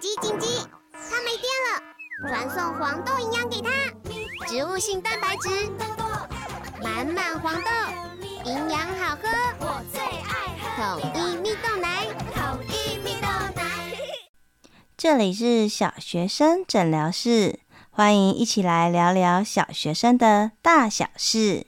紧急紧急！它没电了，传送黄豆营养给它，植物性蛋白质，满满黄豆，营养好喝，我最爱喝统一蜜豆奶，统一蜜豆奶。这里是小学生诊疗室，欢迎一起来聊聊小学生的大小事。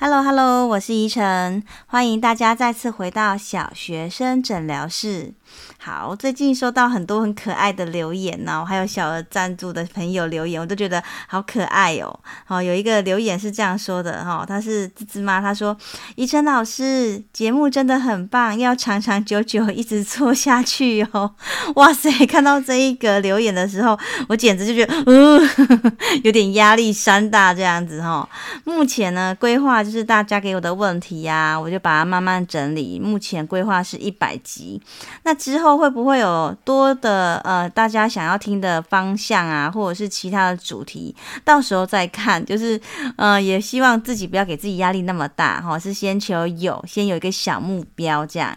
Hello Hello，我是怡晨，欢迎大家再次回到小学生诊疗室。好，最近收到很多很可爱的留言呢，还有小额赞助的朋友留言，我都觉得好可爱哦。好，有一个留言是这样说的哈，他是芝芝妈，他说：“怡晨老师节目真的很棒，要长长久久一直做下去哦。”哇塞，看到这一个留言的时候，我简直就觉得，呃，有点压力山大这样子哈。目前呢，规划就是大家给我的问题呀、啊，我就把它慢慢整理。目前规划是一百集，那。之后会不会有多的呃，大家想要听的方向啊，或者是其他的主题，到时候再看。就是呃，也希望自己不要给自己压力那么大哈，是先求有，先有一个小目标这样。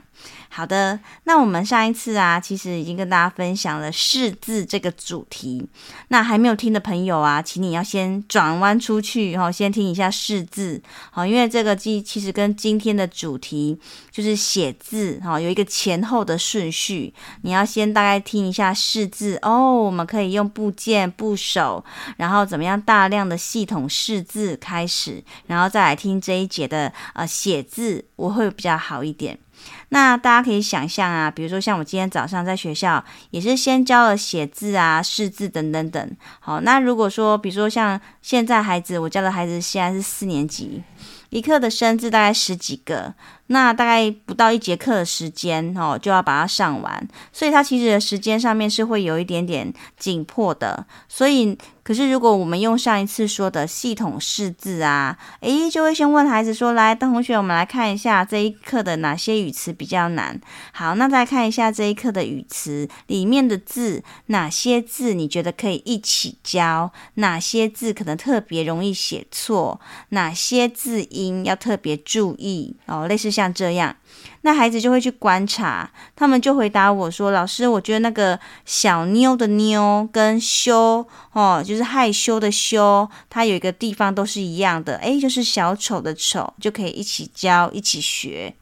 好的，那我们上一次啊，其实已经跟大家分享了识字这个主题。那还没有听的朋友啊，请你要先转弯出去，哈，先听一下识字，好，因为这个其其实跟今天的主题就是写字，哈，有一个前后的顺序。你要先大概听一下识字哦，我们可以用部件、部首，然后怎么样大量的系统识字开始，然后再来听这一节的呃写字，我会比较好一点。那大家可以想象啊，比如说像我今天早上在学校，也是先教了写字啊、识字等等等。好，那如果说，比如说像现在孩子，我教的孩子现在是四年级，一课的生字大概十几个，那大概不到一节课的时间哦，就要把它上完，所以它其实的时间上面是会有一点点紧迫的，所以。可是，如果我们用上一次说的系统识字啊，诶，就会先问孩子说：“来，邓同学，我们来看一下这一课的哪些语词比较难。好，那再看一下这一课的语词里面的字，哪些字你觉得可以一起教？哪些字可能特别容易写错？哪些字音要特别注意？哦，类似像像这样。”那孩子就会去观察，他们就回答我说：“老师，我觉得那个小妞的妞跟羞哦，就是害羞的羞，它有一个地方都是一样的，诶，就是小丑的丑，就可以一起教，一起学。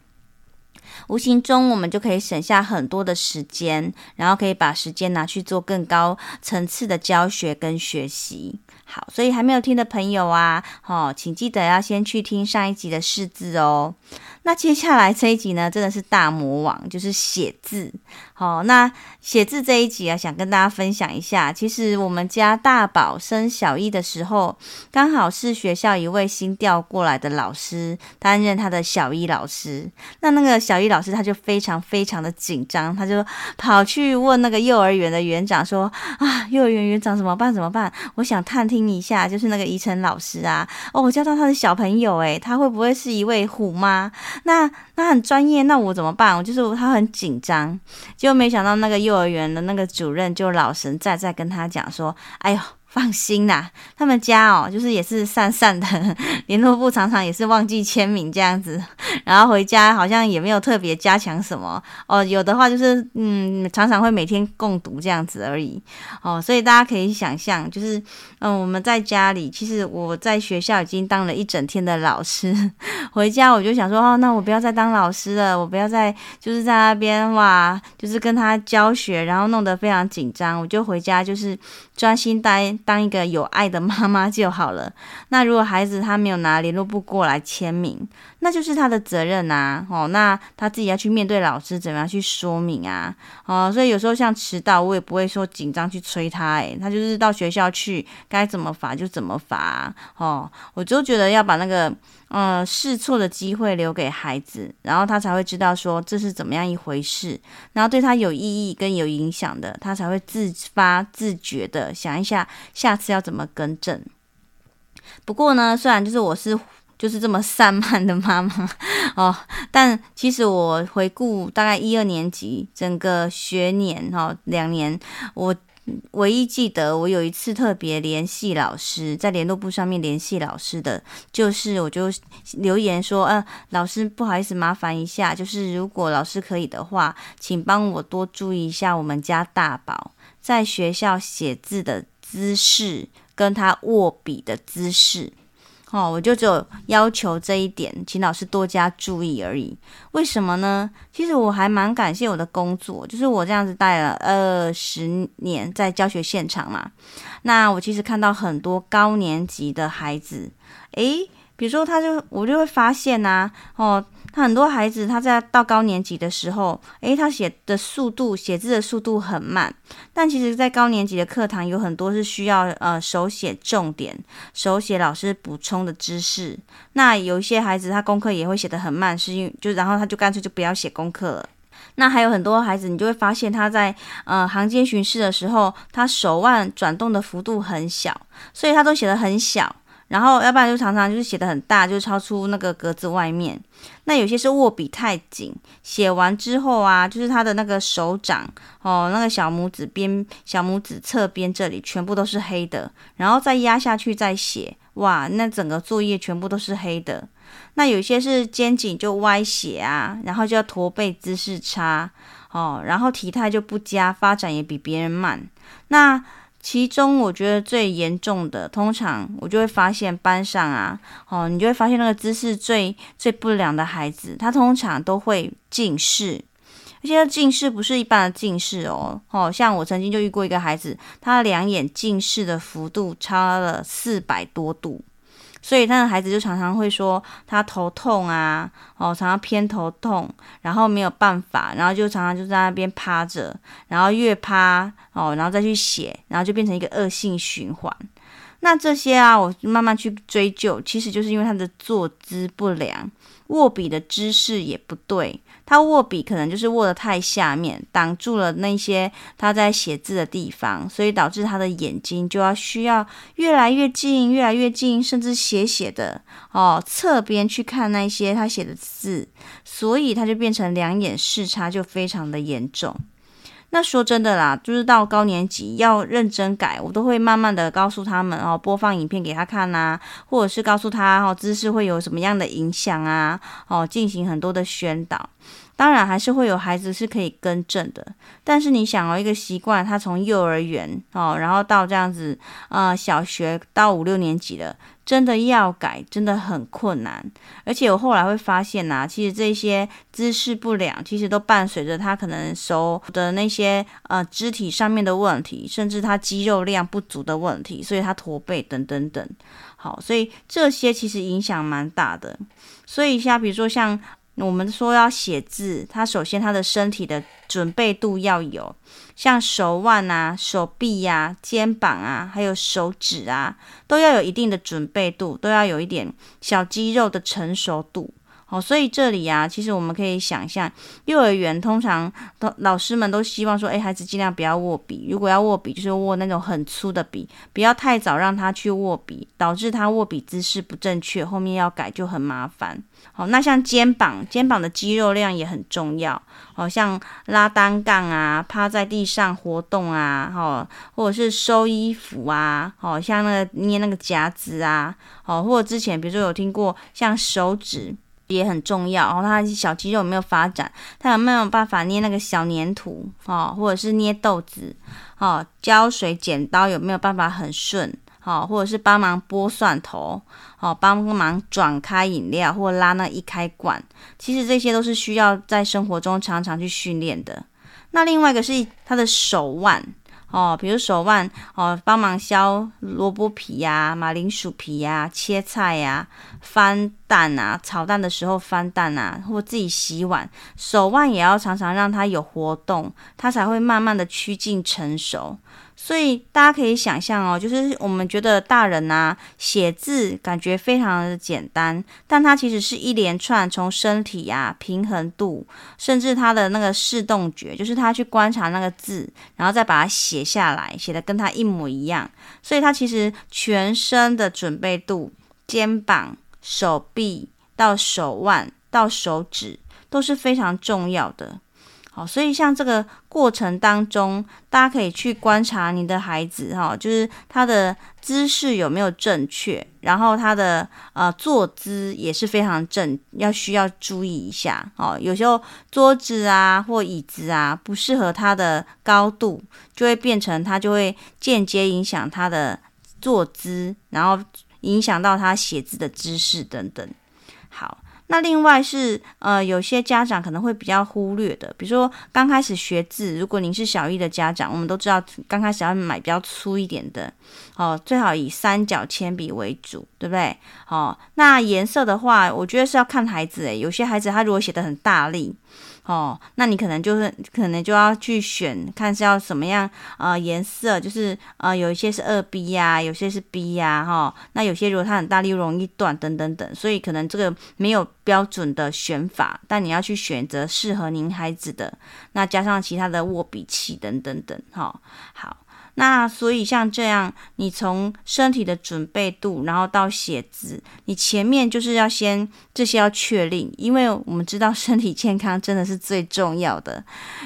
无形中，我们就可以省下很多的时间，然后可以把时间拿去做更高层次的教学跟学习。好，所以还没有听的朋友啊，哦，请记得要先去听上一集的识字哦。”那接下来这一集呢，真的是大魔王，就是写字。好，那写字这一集啊，想跟大家分享一下。其实我们家大宝生小一的时候，刚好是学校一位新调过来的老师担任他的小一老师。那那个小一老师他就非常非常的紧张，他就跑去问那个幼儿园的园长说：“啊，幼儿园园长怎么办？怎么办？我想探听一下，就是那个怡晨老师啊，哦，我教到他的小朋友，诶，他会不会是一位虎妈？”那那很专业，那我怎么办？我就是他很紧张，结果没想到那个幼儿园的那个主任就老神在在跟他讲说：“哎呦。”放心啦，他们家哦，就是也是散散的，联络簿常常也是忘记签名这样子，然后回家好像也没有特别加强什么哦，有的话就是嗯，常常会每天共读这样子而已哦，所以大家可以想象，就是嗯，我们在家里，其实我在学校已经当了一整天的老师，回家我就想说哦，那我不要再当老师了，我不要再就是在那边哇，就是跟他教学，然后弄得非常紧张，我就回家就是专心待。当一个有爱的妈妈就好了。那如果孩子他没有拿联络簿过来签名，那就是他的责任啊。哦，那他自己要去面对老师，怎么样去说明啊？哦，所以有时候像迟到，我也不会说紧张去催他。诶，他就是到学校去，该怎么罚就怎么罚。哦，我就觉得要把那个。嗯，试错的机会留给孩子，然后他才会知道说这是怎么样一回事，然后对他有意义跟有影响的，他才会自发自觉的想一下下次要怎么更正。不过呢，虽然就是我是就是这么散漫的妈妈哦。但其实我回顾大概一二年级整个学年哈，两年我。唯一记得我有一次特别联系老师，在联络簿上面联系老师的，就是我就留言说，呃，老师不好意思，麻烦一下，就是如果老师可以的话，请帮我多注意一下我们家大宝在学校写字的姿势，跟他握笔的姿势。哦，我就只有要求这一点，请老师多加注意而已。为什么呢？其实我还蛮感谢我的工作，就是我这样子带了二十年在教学现场嘛。那我其实看到很多高年级的孩子，诶，比如说他就我就会发现呐、啊，哦。他很多孩子，他在到高年级的时候，诶，他写的速度、写字的速度很慢。但其实，在高年级的课堂有很多是需要呃手写重点、手写老师补充的知识。那有一些孩子，他功课也会写得很慢，是因为就然后他就干脆就不要写功课了。那还有很多孩子，你就会发现他在呃行间巡视的时候，他手腕转动的幅度很小，所以他都写得很小。然后，要不然就常常就是写得很大，就超出那个格子外面。那有些是握笔太紧，写完之后啊，就是他的那个手掌哦，那个小拇指边、小拇指侧边这里全部都是黑的，然后再压下去再写，哇，那整个作业全部都是黑的。那有些是肩颈就歪斜啊，然后就要驼背姿势差哦，然后体态就不佳，发展也比别人慢。那其中我觉得最严重的，通常我就会发现班上啊，哦，你就会发现那个姿势最最不良的孩子，他通常都会近视，而且他近视不是一般的近视哦，哦，像我曾经就遇过一个孩子，他两眼近视的幅度差了四百多度。所以他的孩子就常常会说他头痛啊，哦，常常偏头痛，然后没有办法，然后就常常就在那边趴着，然后越趴哦，然后再去写，然后就变成一个恶性循环。那这些啊，我慢慢去追究，其实就是因为他的坐姿不良，握笔的姿势也不对。他握笔可能就是握得太下面，挡住了那些他在写字的地方，所以导致他的眼睛就要需要越来越近，越来越近，甚至斜斜的哦，侧边去看那些他写的字，所以他就变成两眼视差就非常的严重。那说真的啦，就是到高年级要认真改，我都会慢慢的告诉他们哦，播放影片给他看呐、啊，或者是告诉他哦，姿势会有什么样的影响啊，哦，进行很多的宣导。当然还是会有孩子是可以更正的，但是你想哦，一个习惯，他从幼儿园哦，然后到这样子，呃，小学到五六年级了，真的要改，真的很困难。而且我后来会发现呐、其实这些姿势不良，其实都伴随着他可能手的那些呃肢体上面的问题，甚至他肌肉量不足的问题，所以他驼背等等等。好，所以这些其实影响蛮大的。所以像比如说像。我们说要写字，他首先他的身体的准备度要有，像手腕啊、手臂呀、啊、肩膀啊，还有手指啊，都要有一定的准备度，都要有一点小肌肉的成熟度。哦，所以这里啊，其实我们可以想象，幼儿园通常都老师们都希望说，哎，孩子尽量不要握笔，如果要握笔，就是握那种很粗的笔，不要太早让他去握笔，导致他握笔姿势不正确，后面要改就很麻烦。好，那像肩膀，肩膀的肌肉量也很重要，好像拉单杠啊，趴在地上活动啊，好，或者是收衣服啊，好像那个捏那个夹子啊，好，或者之前比如说有听过像手指。也很重要，然后他小肌肉有没有发展，他有没有办法捏那个小粘土哦，或者是捏豆子哦，胶水剪刀有没有办法很顺哦，或者是帮忙剥蒜头哦，帮忙转开饮料或拉那一开罐，其实这些都是需要在生活中常常去训练的。那另外一个是他的手腕。哦，比如手腕哦，帮忙削萝卜皮呀、马铃薯皮呀、切菜呀、翻蛋啊、炒蛋的时候翻蛋啊，或自己洗碗，手腕也要常常让它有活动，它才会慢慢的趋近成熟。所以大家可以想象哦，就是我们觉得大人呐写字感觉非常的简单，但它其实是一连串从身体呀、平衡度，甚至他的那个视动觉，就是他去观察那个字，然后再把它写下来，写的跟他一模一样。所以他其实全身的准备度，肩膀、手臂到手腕到手指都是非常重要的。好，所以像这个过程当中，大家可以去观察你的孩子哈，就是他的姿势有没有正确，然后他的呃坐姿也是非常正，要需要注意一下哦。有时候桌子啊或椅子啊不适合他的高度，就会变成他就会间接影响他的坐姿，然后影响到他写字的姿势等等。好。那另外是呃，有些家长可能会比较忽略的，比如说刚开始学字，如果您是小一的家长，我们都知道刚开始要买比较粗一点的，哦，最好以三角铅笔为主，对不对？哦，那颜色的话，我觉得是要看孩子诶，有些孩子他如果写的很大力。哦，那你可能就是可能就要去选，看是要什么样呃颜色，就是呃有一些是二 B 呀、有些是 B 呀、哈、哦，那有些如果它很大力容易断等等等，所以可能这个没有标准的选法，但你要去选择适合您孩子的，那加上其他的握笔器等等等，哈、哦，好。那所以像这样，你从身体的准备度，然后到写字，你前面就是要先这些要确定，因为我们知道身体健康真的是最重要的。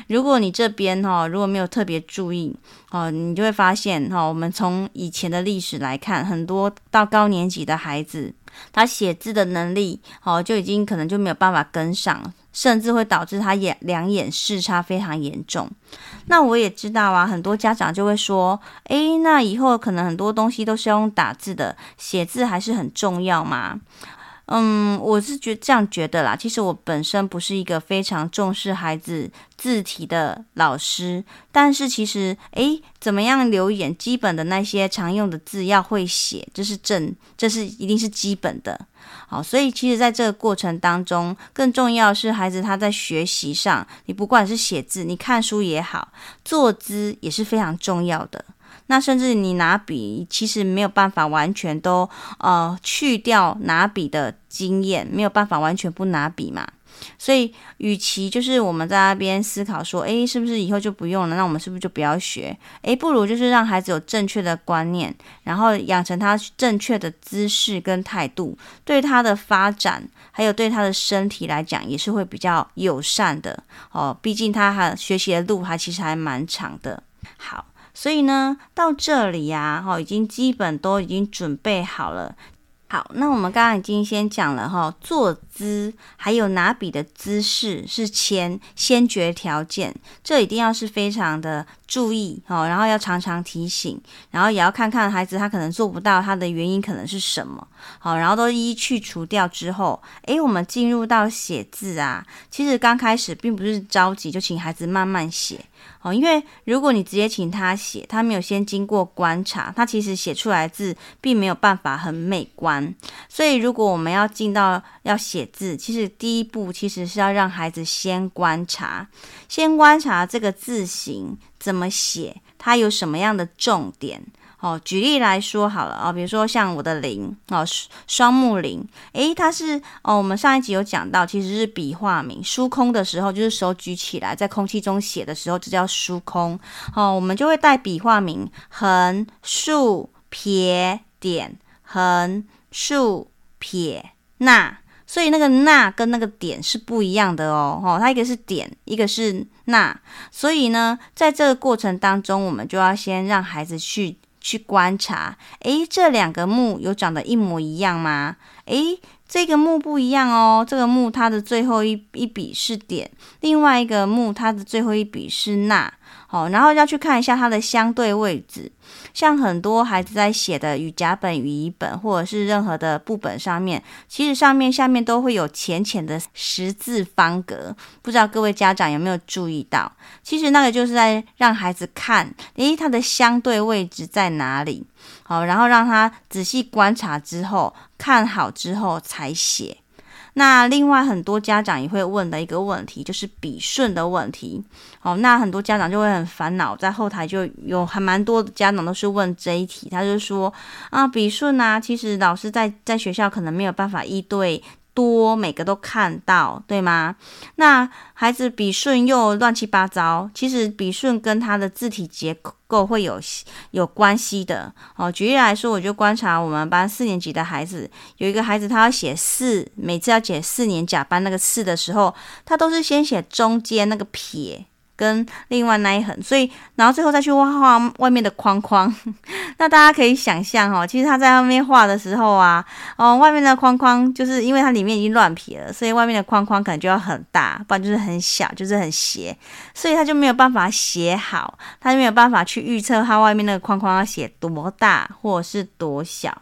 如果你这边哈如果没有特别注意哦，你就会发现哈，我们从以前的历史来看，很多到高年级的孩子，他写字的能力哦就已经可能就没有办法跟上。甚至会导致他眼两眼视差非常严重。那我也知道啊，很多家长就会说：“诶，那以后可能很多东西都是用打字的，写字还是很重要嘛？”嗯，我是觉这样觉得啦。其实我本身不是一个非常重视孩子字体的老师，但是其实，诶，怎么样留言，基本的那些常用的字要会写，这是正，这是一定是基本的。好，所以其实在这个过程当中，更重要是孩子他在学习上，你不管是写字，你看书也好，坐姿也是非常重要的。那甚至你拿笔，其实没有办法完全都呃去掉拿笔的经验，没有办法完全不拿笔嘛。所以，与其就是我们在那边思考说，诶，是不是以后就不用了？那我们是不是就不要学？诶，不如就是让孩子有正确的观念，然后养成他正确的姿势跟态度，对他的发展，还有对他的身体来讲，也是会比较友善的哦。毕竟他还学习的路还其实还蛮长的。好。所以呢，到这里呀，哈，已经基本都已经准备好了。好，那我们刚刚已经先讲了哈，坐姿还有拿笔的姿势是前先决条件，这一定要是非常的注意哦，然后要常常提醒，然后也要看看孩子他可能做不到，他的原因可能是什么，好，然后都一一去除掉之后，诶，我们进入到写字啊，其实刚开始并不是着急，就请孩子慢慢写。哦，因为如果你直接请他写，他没有先经过观察，他其实写出来字并没有办法很美观。所以，如果我们要进到要写字，其实第一步其实是要让孩子先观察，先观察这个字形怎么写，它有什么样的重点。哦，举例来说好了啊、哦，比如说像我的零哦，双木林，诶，它是哦，我们上一集有讲到，其实是笔画名，书空的时候就是手举起来在空气中写的时候，就叫书空。哦，我们就会带笔画名横、竖、撇、点，横、竖、撇、捺，所以那个捺跟那个点是不一样的哦。哦，它一个是点，一个是捺，所以呢，在这个过程当中，我们就要先让孩子去。去观察，诶，这两个木有长得一模一样吗？诶，这个木不一样哦，这个木它的最后一一笔是点，另外一个木它的最后一笔是捺。好，然后要去看一下它的相对位置。像很多孩子在写的语甲本、语乙本，或者是任何的部本上面，其实上面、下面都会有浅浅的十字方格。不知道各位家长有没有注意到？其实那个就是在让孩子看，诶，它的相对位置在哪里？好，然后让他仔细观察之后，看好之后才写。那另外很多家长也会问的一个问题，就是笔顺的问题。好，那很多家长就会很烦恼，在后台就有还蛮多的家长都是问这一题，他就说啊，笔顺啊，其实老师在在学校可能没有办法一对多，每个都看到，对吗？那孩子笔顺又乱七八糟，其实笔顺跟他的字体结构会有有关系的。哦，举例来说，我就观察我们班四年级的孩子，有一个孩子他要写四，每次要写四年甲班那个四的时候，他都是先写中间那个撇。跟另外那一横，所以然后最后再去画画外面的框框。那大家可以想象哦，其实他在外面画的时候啊，哦，外面的框框就是因为它里面已经乱撇了，所以外面的框框可能就要很大，不然就是很小，就是很斜，所以他就没有办法写好，他就没有办法去预测他外面那个框框要写多大或者是多小。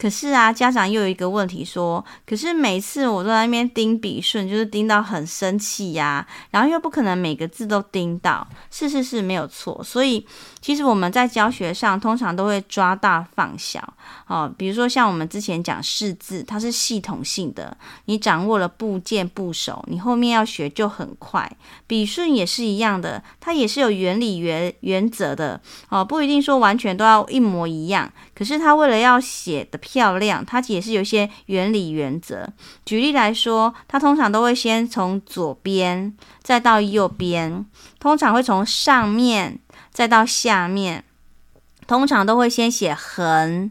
可是啊，家长又有一个问题说，可是每次我都在那边盯笔顺，就是盯到很生气呀，然后又不可能每个字都盯到，是是是没有错。所以其实我们在教学上通常都会抓大放小，哦，比如说像我们之前讲识字，它是系统性的，你掌握了部件部首，你后面要学就很快。笔顺也是一样的，它也是有原理原原则的，哦，不一定说完全都要一模一样，可是他为了要写的。漂亮，他也是有一些原理原则。举例来说，他通常都会先从左边，再到右边，通常会从上面再到下面，通常都会先写横，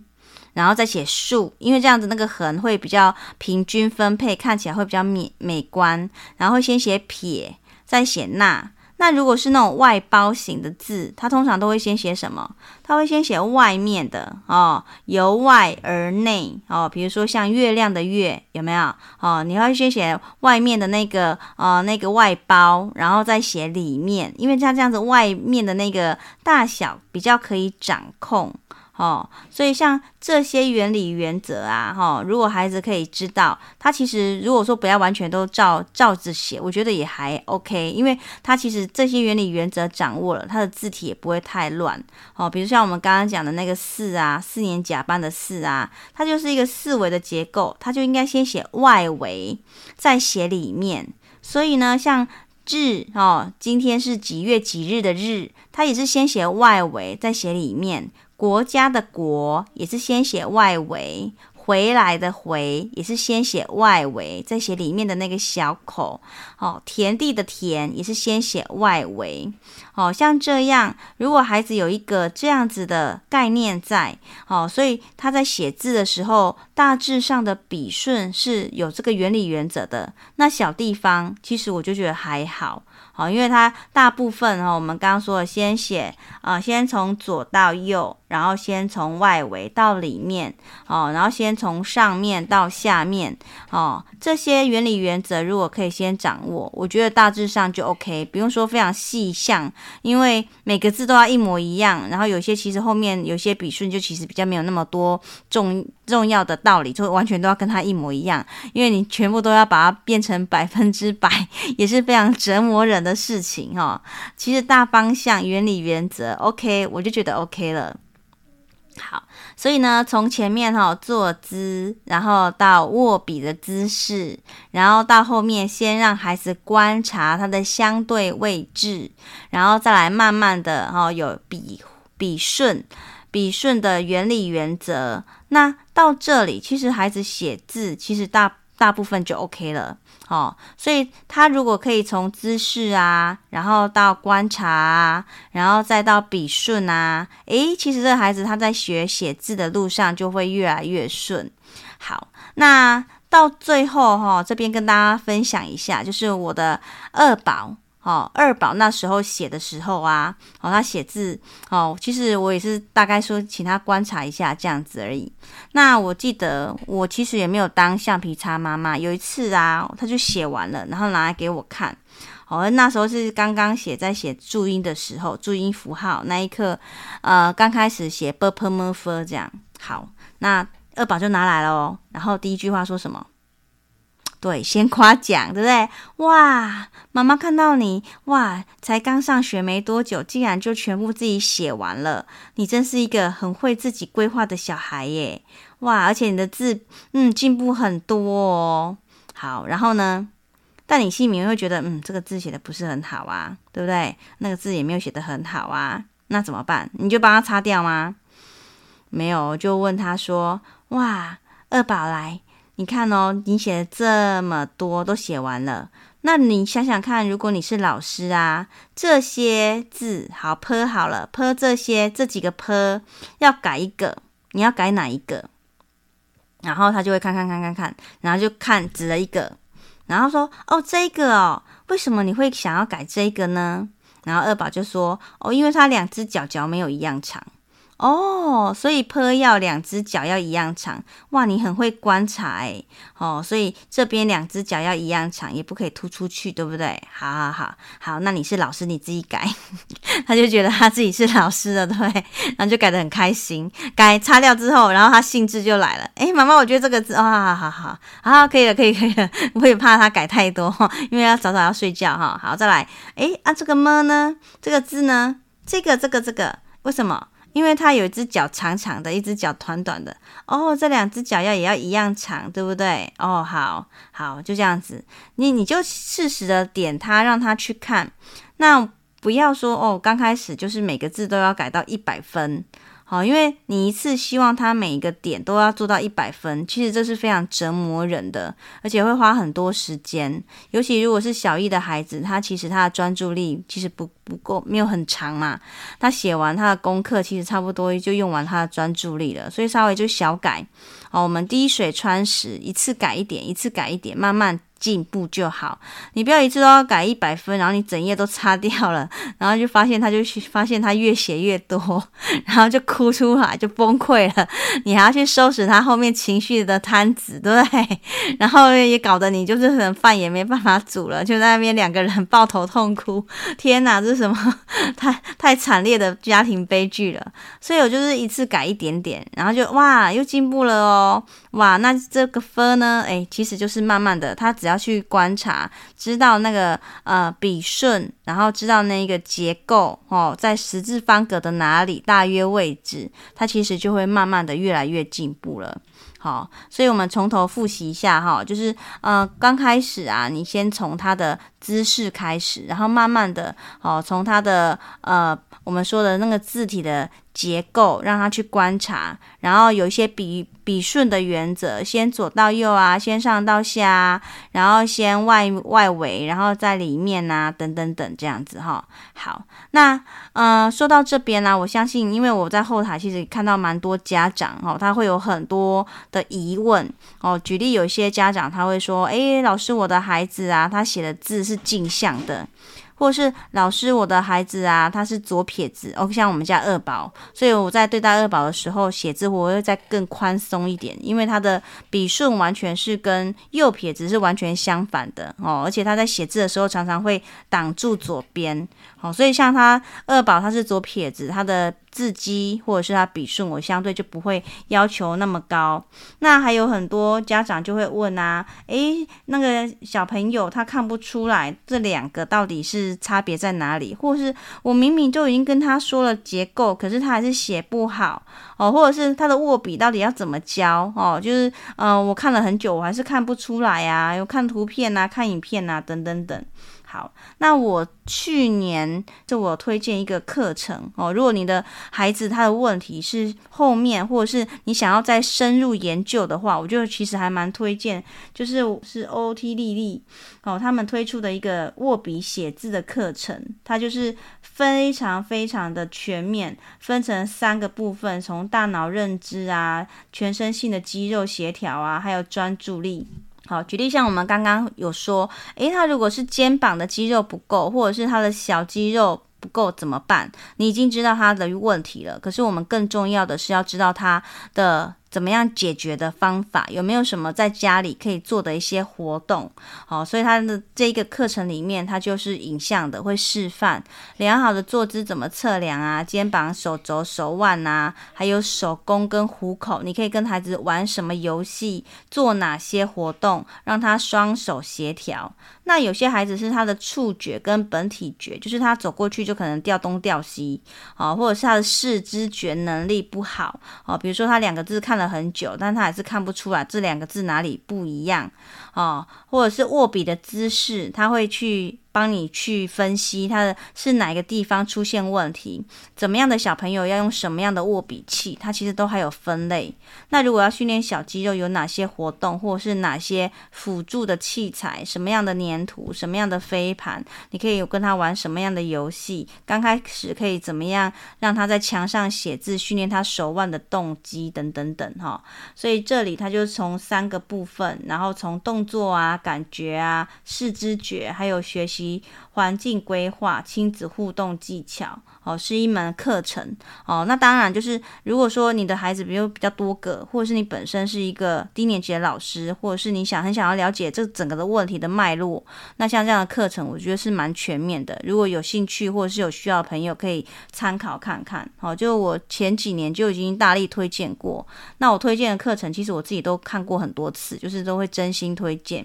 然后再写竖，因为这样子那个横会比较平均分配，看起来会比较美美观。然后先写撇，再写捺。那如果是那种外包型的字，它通常都会先写什么？它会先写外面的哦，由外而内哦。比如说像月亮的月，有没有？哦，你要先写外面的那个呃那个外包，然后再写里面，因为像这样子外面的那个大小比较可以掌控。哦，所以像这些原理原则啊，哈、哦，如果孩子可以知道，他其实如果说不要完全都照照着写，我觉得也还 OK，因为他其实这些原理原则掌握了，他的字体也不会太乱。哦，比如像我们刚刚讲的那个四啊，四年甲班的四啊，它就是一个四维的结构，它就应该先写外围，再写里面。所以呢，像日哦，今天是几月几日的日，它也是先写外围，再写里面。国家的国也是先写外围，回来的回也是先写外围，再写里面的那个小口。哦，田地的田也是先写外围。哦，像这样，如果孩子有一个这样子的概念在，哦，所以他在写字的时候，大致上的笔顺是有这个原理原则的。那小地方，其实我就觉得还好。哦，因为它大部分哈，我们刚刚说的先写啊，先从左到右，然后先从外围到里面，哦，然后先从上面到下面，哦，这些原理原则如果可以先掌握，我觉得大致上就 OK，不用说非常细项，因为每个字都要一模一样，然后有些其实后面有些笔顺就其实比较没有那么多重重要的道理，就完全都要跟它一模一样，因为你全部都要把它变成百分之百，也是非常折磨人的。事情哈，其实大方向、原理、原则，OK，我就觉得 OK 了。好，所以呢，从前面哈坐姿，然后到握笔的姿势，然后到后面，先让孩子观察它的相对位置，然后再来慢慢的哈有笔笔顺、笔顺的原理原则。那到这里，其实孩子写字其实大大部分就 OK 了。哦，所以他如果可以从姿势啊，然后到观察啊，然后再到笔顺啊，诶，其实这个孩子他在学写字的路上就会越来越顺。好，那到最后哈、哦，这边跟大家分享一下，就是我的二宝。哦，二宝那时候写的时候啊，哦，他写字哦，其实我也是大概说请他观察一下这样子而已。那我记得我其实也没有当橡皮擦妈妈。有一次啊，他就写完了，然后拿来给我看。哦，那时候是刚刚写在写注音的时候，注音符号那一刻，呃，刚开始写 b p m f 这样。好，那二宝就拿来了哦，然后第一句话说什么？对，先夸奖，对不对？哇，妈妈看到你，哇，才刚上学没多久，竟然就全部自己写完了。你真是一个很会自己规划的小孩耶！哇，而且你的字，嗯，进步很多哦。好，然后呢？但你心里面会觉得，嗯，这个字写的不是很好啊，对不对？那个字也没有写的很好啊，那怎么办？你就帮他擦掉吗？没有，就问他说，哇，二宝来。你看哦你写了这么多都写完了那你想想看如果你是老师啊这些字好泼好了泼这些这几个泼要改一个你要改哪一个？然后他就会看看看看看然后就看指了一个然后说哦这个哦为什么你会想要改这个呢？然后二宝就说哦因为它两只脚脚没有一样长哦，所以坡要两只脚要一样长，哇，你很会观察诶。哦，所以这边两只脚要一样长，也不可以突出去，对不对？好好好，好，那你是老师，你自己改。他就觉得他自己是老师了，对，然后就改得很开心。改擦掉之后，然后他兴致就来了。诶，妈妈，我觉得这个字，啊、哦，好好好，好，可以了，可以，可以了。我也怕他改太多，因为要早早要睡觉哈。好，再来，诶，啊，这个么呢？这个字呢？这个，这个，这个，为什么？因为它有一只脚长长的，一只脚短短的哦，这两只脚要也要一样长，对不对？哦，好好，就这样子，你你就适时的点它，让它去看，那不要说哦，刚开始就是每个字都要改到一百分。好，因为你一次希望他每一个点都要做到一百分，其实这是非常折磨人的，而且会花很多时间。尤其如果是小一的孩子，他其实他的专注力其实不不够，没有很长嘛。他写完他的功课，其实差不多就用完他的专注力了，所以稍微就小改。哦，我们滴水穿石，一次改一点，一次改一点，慢慢。进步就好，你不要一次都要改一百分，然后你整页都擦掉了，然后就发现他就发现他越写越多，然后就哭出来就崩溃了，你还要去收拾他后面情绪的摊子，对不对？然后也搞得你就是很饭也没办法煮了，就在那边两个人抱头痛哭。天哪，这是什么太太惨烈的家庭悲剧了？所以我就是一次改一点点，然后就哇又进步了哦，哇那这个分呢？哎，其实就是慢慢的，他只要要去观察，知道那个呃笔顺，然后知道那个结构哦，在十字方格的哪里大约位置，它其实就会慢慢的越来越进步了。好，所以我们从头复习一下哈，就是呃刚开始啊，你先从它的姿势开始，然后慢慢的哦，从它的呃我们说的那个字体的。结构让他去观察，然后有一些笔笔顺的原则，先左到右啊，先上到下啊，然后先外外围，然后在里面啊，等等等这样子哈。好，那呃说到这边呢、我相信，因为我在后台其实看到蛮多家长哦，他会有很多的疑问哦。举例，有些家长他会说，诶，老师，我的孩子啊，他写的字是镜像的。或是老师，我的孩子啊，他是左撇子，哦，像我们家二宝，所以我在对待二宝的时候，写字我会再更宽松一点，因为他的笔顺完全是跟右撇子是完全相反的哦，而且他在写字的时候常常会挡住左边，哦，所以像他二宝他是左撇子，他的。字迹或者是他笔顺，我相对就不会要求那么高。那还有很多家长就会问啊，诶，那个小朋友他看不出来这两个到底是差别在哪里？或是我明明就已经跟他说了结构，可是他还是写不好哦，或者是他的握笔到底要怎么教哦？就是嗯、我看了很久，我还是看不出来啊，有看图片啊，看影片啊，等等等。好，那我去年就我推荐一个课程哦。如果你的孩子他的问题是后面，或者是你想要再深入研究的话，我觉得其实还蛮推荐，就是是 OOT 丽丽哦，他们推出的一个握笔写字的课程，它就是非常非常的全面，分成三个部分，从大脑认知啊、全身性的肌肉协调啊，还有专注力。好，举例像我们刚刚有说，诶，他如果是肩膀的肌肉不够，或者是他的小肌肉不够怎么办？你已经知道他的问题了，可是我们更重要的是要知道他的。怎么样解决的方法？有没有什么在家里可以做的一些活动？好，所以他的这一个课程里面，他就是影像的，会示范良好的坐姿怎么测量啊，肩膀、手肘、手腕啊，还有手弓跟虎口，你可以跟孩子玩什么游戏，做哪些活动，让他双手协调。那有些孩子是他的触觉跟本体觉，就是他走过去就可能掉东掉西，啊，或者是他的视知觉能力不好，啊，比如说他两个字看了很久，但他还是看不出来这两个字哪里不一样哦，或者是握笔的姿势，他会去。帮你去分析他的是哪个地方出现问题，怎么样的小朋友要用什么样的握笔器，它其实都还有分类。那如果要训练小肌肉，有哪些活动，或是哪些辅助的器材，什么样的粘土，什么样的飞盘，你可以有跟他玩什么样的游戏？刚开始可以怎么样让他在墙上写字，训练他手腕的动机等等等哈。所以这里他就从三个部分，然后从动作啊、感觉啊、视知觉，还有学习环境规划、亲子互动技巧。哦，是一门课程哦。那当然就是，如果说你的孩子比如比较多个，或者是你本身是一个低年级的老师，或者是你想很想要了解这整个的问题的脉络，那像这样的课程，我觉得是蛮全面的。如果有兴趣或者是有需要的朋友，可以参考看看。好，就我前几年就已经大力推荐过。那我推荐的课程，其实我自己都看过很多次，就是都会真心推荐。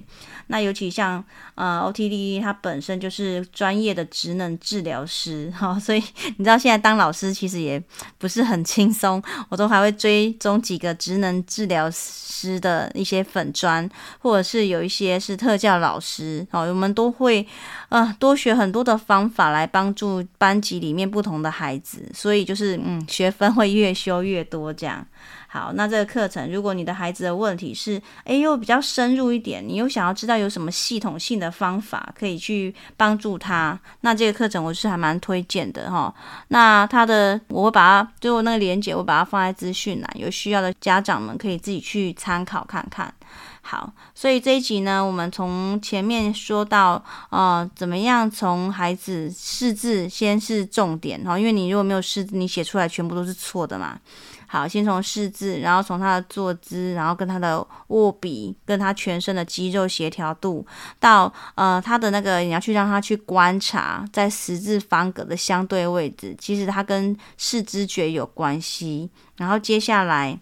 那尤其像呃 OTD，他本身就是专业的职能治疗师，哈，所以。你知道现在当老师其实也不是很轻松，我都还会追踪几个职能治疗师的一些粉砖，或者是有一些是特教老师，哦，我们都会啊多学很多的方法来帮助班级里面不同的孩子，所以就是嗯学分会越修越多这样。好，那这个课程，如果你的孩子的问题是，哎，又比较深入一点，你又想要知道有什么系统性的方法可以去帮助他，那这个课程我是还蛮推荐的哈。那他的，我会把它，最后那个链接，我把它放在资讯栏，有需要的家长们可以自己去参考看看。好，所以这一集呢，我们从前面说到，呃，怎么样从孩子识字先是重点哈，因为你如果没有识字，你写出来全部都是错的嘛。好，先从四肢，然后从他的坐姿，然后跟他的握笔，跟他全身的肌肉协调度，到呃他的那个你要去让他去观察在十字方格的相对位置，其实它跟视知觉有关系。然后接下来。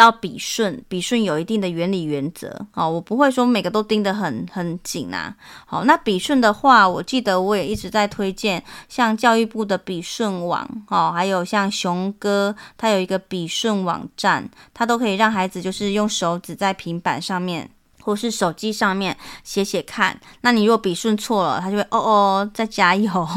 到笔顺，笔顺有一定的原理原则哦，我不会说每个都盯得很很紧啊。好，那笔顺的话，我记得我也一直在推荐，像教育部的笔顺网哦，还有像熊哥，他有一个笔顺网站，他都可以让孩子就是用手指在平板上面或是手机上面写写看。那你如果笔顺错了，他就会哦哦再加油，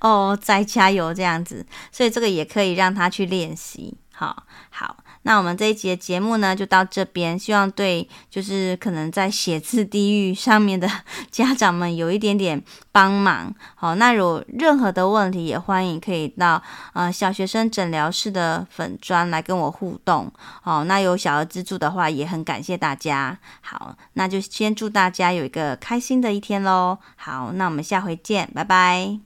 哦再加油这样子，所以这个也可以让他去练习。好，好。那我们这一集的节目呢，就到这边。希望对就是可能在写字地狱上面的家长们有一点点帮忙。好，那有任何的问题，也欢迎可以到呃小学生诊疗室的粉砖来跟我互动。好，那有小额资助的话，也很感谢大家。好，那就先祝大家有一个开心的一天喽。好，那我们下回见，拜拜。